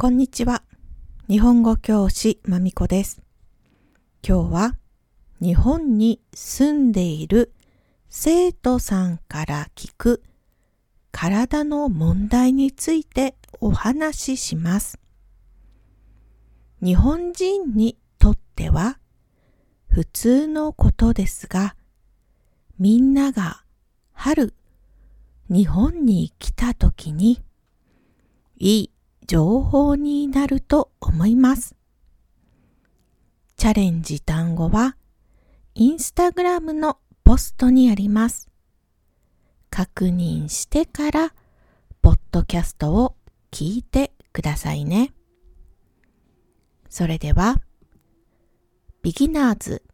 こんにちは。日本語教師まみこです。今日は日本に住んでいる生徒さんから聞く体の問題についてお話しします。日本人にとっては普通のことですが、みんなが春、日本に来た時にいい情報になると思います。チャレンジ単語はインスタグラムのポストにあります。確認してからポッドキャストを聞いてくださいね。それでは、ビギナーズ。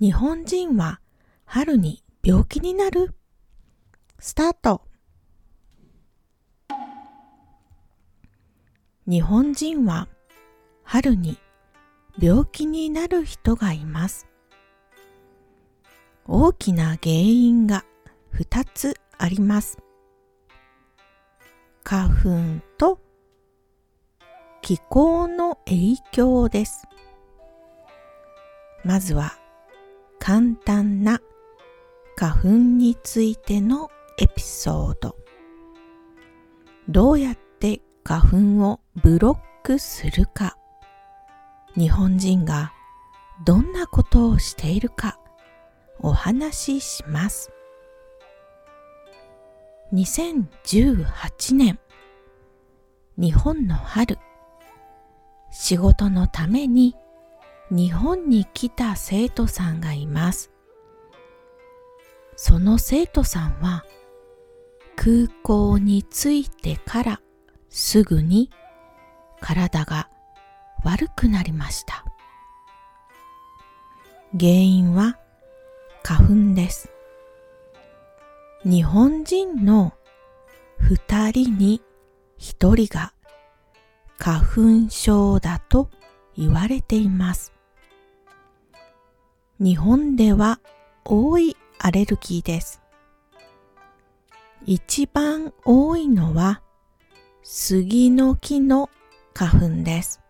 日本人は春に病気になる？スタート。日本人は春に病気になる人がいます。大きな原因が2つあります。花粉と気候の影響です。まずは簡単な花粉についてのエピソード。どうやって花粉をブロックするか。日本人がどんなことをしているかお話しします。2018年日本の春仕事のために日本に来た生徒さんがいます。その生徒さんは空港に着いてからすぐに体が悪くなりました。原因は花粉です。日本人の二人に一人が花粉症だと言われています。日本では多いアレルギーです。一番多いのは杉の木の花粉です。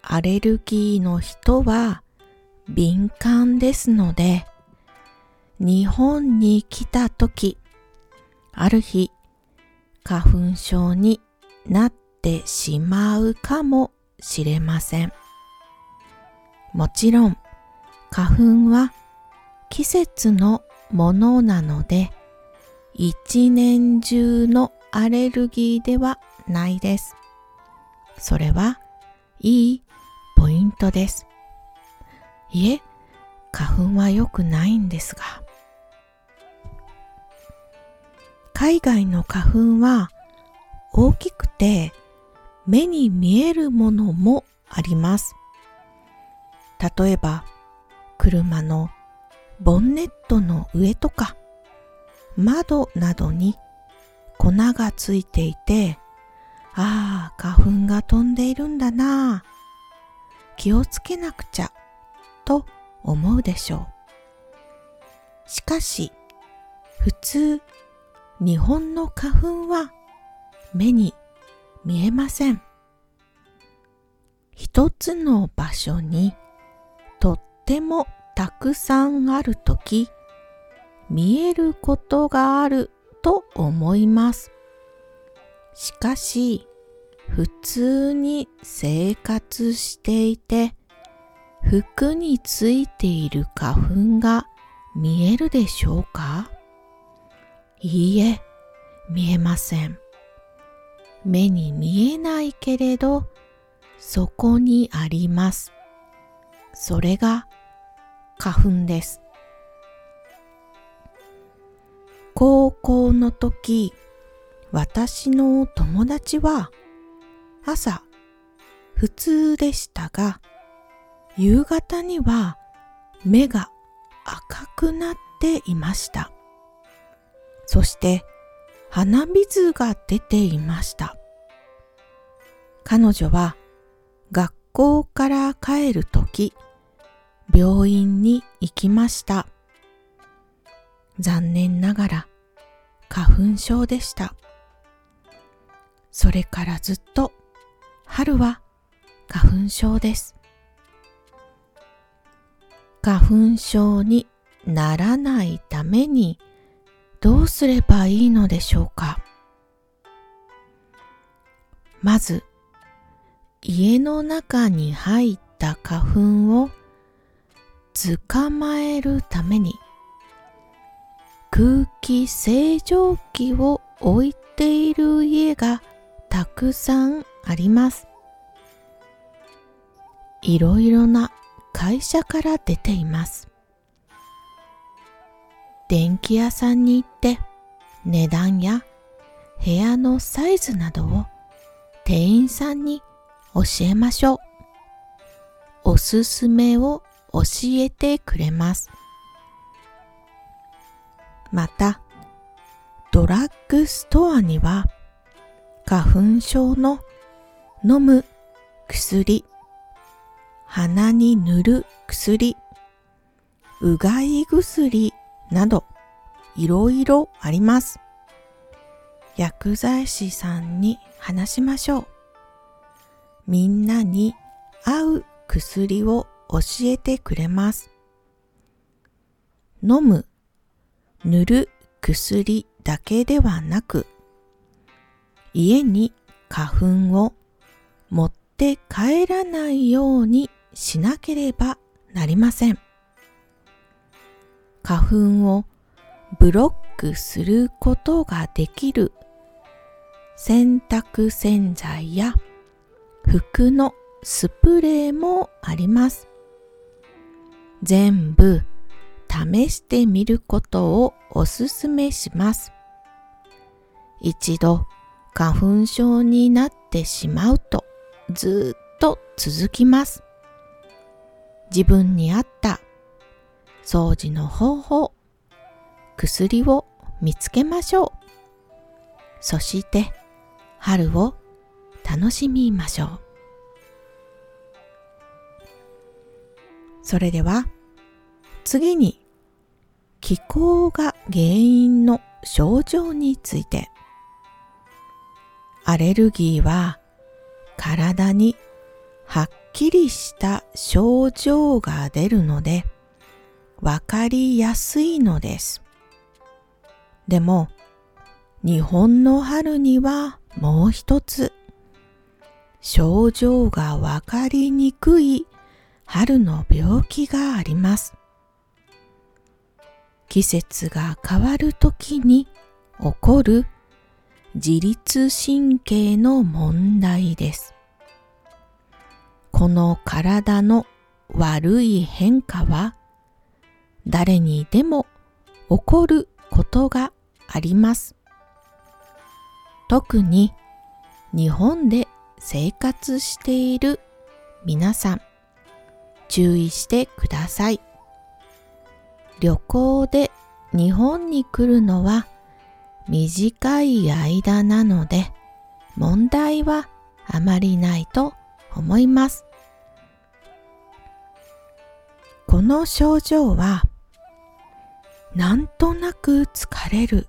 アレルギーの人は敏感ですので、日本に来た時、ある日、花粉症になってしまうかもしれません。もちろん、花粉は季節のものなので、一年中のアレルギーではないです。それはいいポイントです。いえ、花粉は良くないんですが。海外の花粉は大きくて目に見えるものもあります。例えば、車のボンネットの上とか窓などに粉がついていて、ああ、花粉が飛んでいるんだな気をつけなくちゃ、と思うでしょう。しかし、普通、日本の花粉は目に見えません。一つの場所にとってもたくさんあるとき、見えることがあると思います。しかし、普通に生活していて、服についている花粉が見えるでしょうか？いいえ、見えません。目に見えないけれど、そこにあります。それが花粉です。高校の時、私の友達は朝普通でしたが、夕方には目が赤くなっていました。そして鼻水が出ていました。彼女は学校から帰るとき、病院に行きました。残念ながら花粉症でした。それからずっと春は花粉症です。花粉症にならないためにどうすればいいのでしょうかまず家の中に入った花粉を捕まえるために空気清浄機を置いている家がたくさんあります。いろいろな会社から出ています。電気屋さんに行って値段や部屋のサイズなどを店員さんに教えましょう。おすすめを教えてくれます。また、ドラッグストアには花粉症の飲む薬、鼻に塗る薬、うがい薬などいろいろあります。薬剤師さんに話しましょう。みんなに合う薬を教えてくれます。飲む、塗る薬だけではなく、家に花粉を持って帰らないようにしなければなりません。花粉をブロックすることができる洗濯洗剤や服のスプレーもあります。全部試してみることをおすすめします。一度花粉症になってしまうとずっと続きます。自分に合った掃除の方法、薬を見つけましょう。そして春を楽しみましょう。それでは次に気候が原因の症状についてアレルギーは体にはっきりした症状が出るのでわかりやすいのです。でも日本の春にはもう一つ症状がわかりにくい春の病気があります。季節が変わるときに起こる自律神経の問題です。この体の悪い変化は誰にでも起こることがあります。特に日本で生活している皆さん注意してください。旅行で日本に来るのは短い間なので問題はあまりないと思います。この症状はなんとなく疲れる、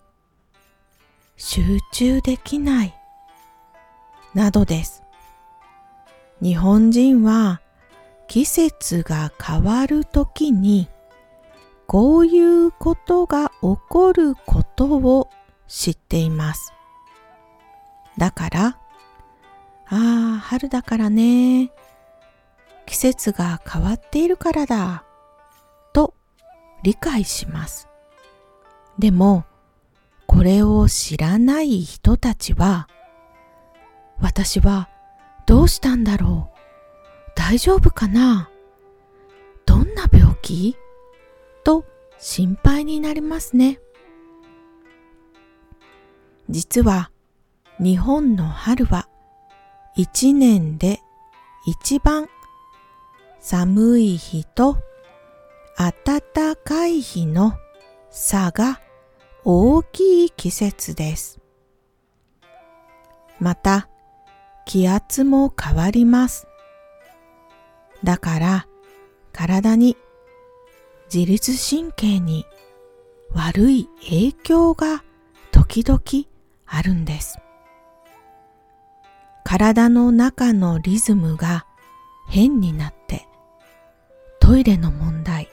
集中できないなどです。日本人は季節が変わるときにこういうことが起こることを知っています。だから、ああ、春だからね。季節が変わっているからだ。と理解します。でも、これを知らない人たちは、私はどうしたんだろう？大丈夫かな？どんな病気？と心配になりますね。実は日本の春は一年で一番寒い日と暖かい日の差が大きい季節です。また気圧も変わります。だから体に自律神経に悪い影響が時々あるんです。体の中のリズムが変になってトイレの問題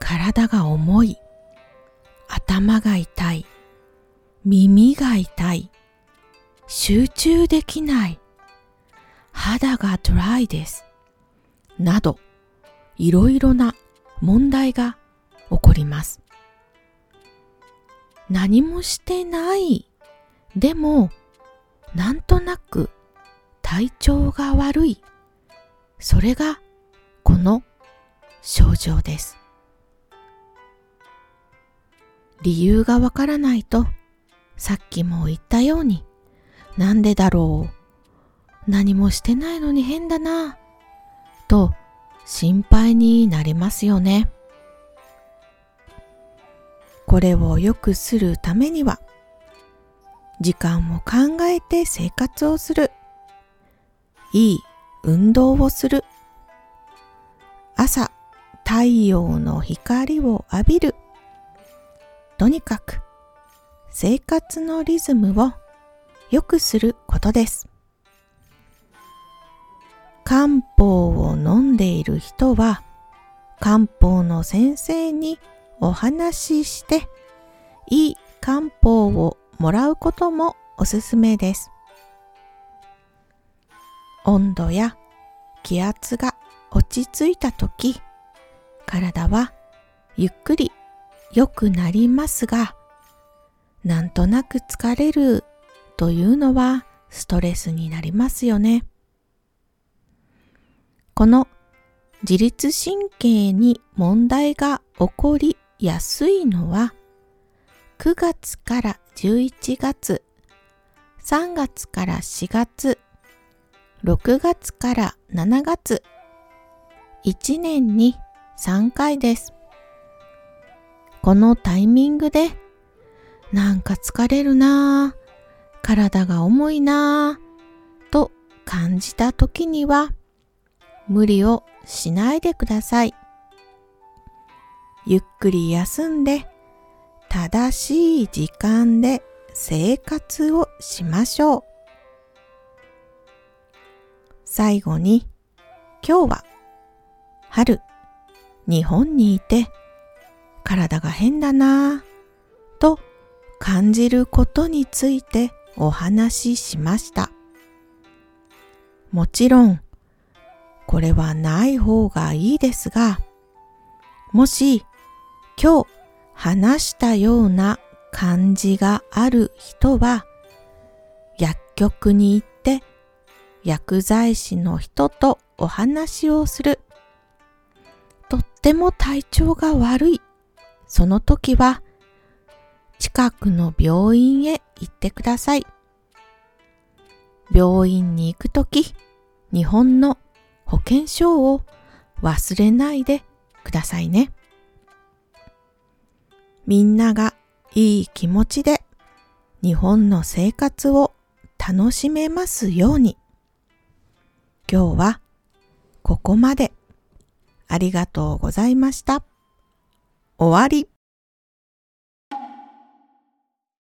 体が重い頭が痛い耳が痛い集中できない肌がドライですなどいろいろな問題が起こります。何もしてない。でもなんとなく体調が悪い。それがこの症状です。理由がわからないとさっきも言ったようになんでだろう。何もしてないのに変だな。と心配になりますよね。これを良くするためには時間を考えて生活をするいい運動をする朝太陽の光を浴びるとにかく生活のリズムを良くすることです。漢方を飲んでいる人は漢方の先生にお話ししていい漢方をもらうこともおすすめです。温度や気圧が落ち着いた時体はゆっくり良くなりますが、なんとなく疲れるというのはストレスになりますよね。この自律神経に問題が起こりやすいのは9月から11月、3月から4月、6月から7月、1年に3回です。このタイミングでなんか疲れるなぁ、体が重いなぁと感じた時には無理をしないでください。ゆっくり休んで正しい時間で生活をしましょう。最後に今日は春日本にいて体が変だなぁと感じることについてお話ししました。もちろん、これはない方がいいですが、もし今日話したような感じがある人は、薬局に行って薬剤師の人とお話をする。とっても体調が悪いその時は近くの病院へ行ってください。病院に行くとき、日本の保険証を忘れないでくださいね。みんながいい気持ちで日本の生活を楽しめますように。今日はここまでありがとうございました。終わり。